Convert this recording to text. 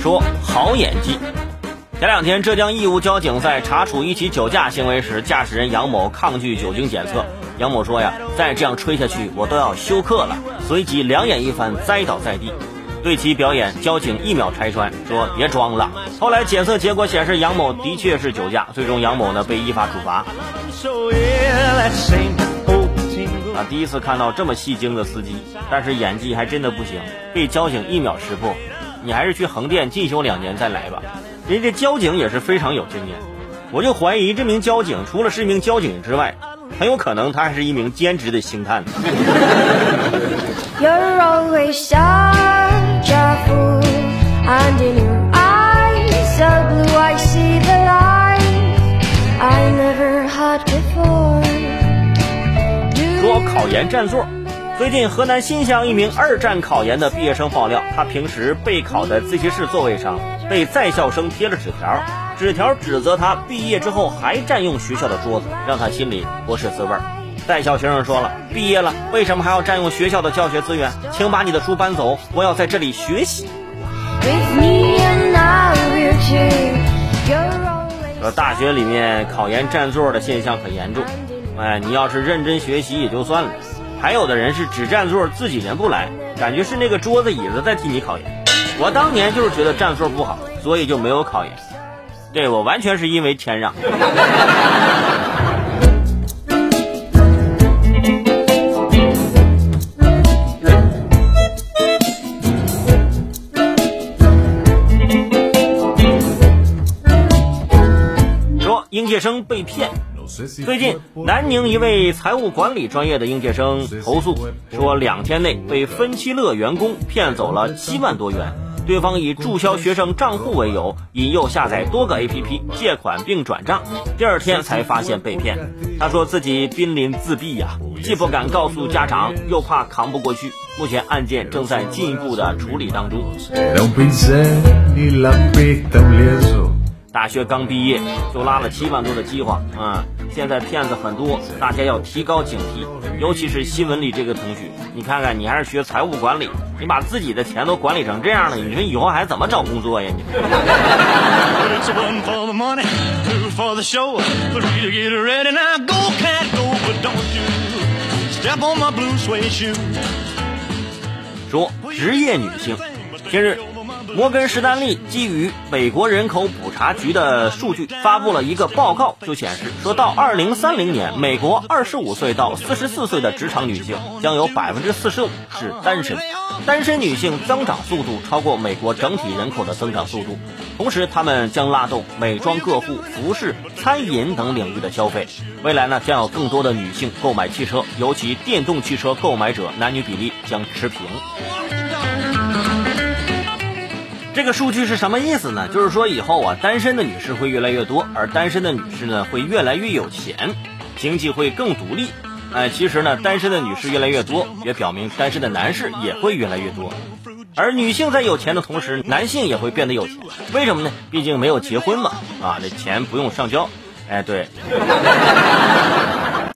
说好演技。前两天，浙江义乌交警在查处一起酒驾行为时，驾驶人杨某抗拒酒精检测。杨某说呀：“再这样吹下去，我都要休克了。”随即两眼一翻，栽倒在地。对其表演，交警一秒拆穿，说：“别装了。”后来检测结果显示，杨某的确是酒驾，最终杨某呢被依法处罚。啊，第一次看到这么戏精的司机，但是演技还真的不行，被交警一秒识破。你还是去横店进修两年再来吧。人家交警也是非常有经验，我就怀疑这名交警除了是一名交警之外，很有可能他还是一名兼职的星探。说考研占座。最近，河南新乡一名二战考研的毕业生爆料，他平时备考的自习室座位上被在校生贴了纸条，纸条指责他毕业之后还占用学校的桌子，让他心里不是滋味。在校学生说了，毕业了为什么还要占用学校的教学资源？请把你的书搬走，我要在这里学习。说大学里面考研占座的现象很严重，哎，你要是认真学习也就算了。还有的人是只占座，自己人不来，感觉是那个桌子椅子在替你考研。我当年就是觉得占座不好，所以就没有考研。对我完全是因为谦让。说应届生被骗。最近，南宁一位财务管理专业的应届生投诉说，两天内被分期乐员工骗走了七万多元。对方以注销学生账户为由，引诱下载多个 APP 借款并转账，第二天才发现被骗。他说自己濒临自闭呀，既不敢告诉家长，又怕扛不过去。目前案件正在进一步的处理当中。大学刚毕业就拉了七万多的饥荒，啊，现在骗子很多，大家要提高警惕，尤其是新闻里这个同学，你看看，你还是学财务管理，你把自己的钱都管理成这样了，你说以后还怎么找工作呀？你。说职业女性，近日。摩根士丹利基于美国人口普查局的数据发布了一个报告，就显示说到二零三零年，美国二十五岁到四十四岁的职场女性将有百分之四十五是单身，单身女性增长速度超过美国整体人口的增长速度，同时她们将拉动美妆客户、服饰、餐饮等领域的消费，未来呢将有更多的女性购买汽车，尤其电动汽车购买者男女比例将持平。这个数据是什么意思呢？就是说以后啊，单身的女士会越来越多，而单身的女士呢会越来越有钱，经济会更独立。哎，其实呢，单身的女士越来越多，也表明单身的男士也会越来越多。而女性在有钱的同时，男性也会变得有钱。为什么呢？毕竟没有结婚嘛，啊，这钱不用上交。哎，对。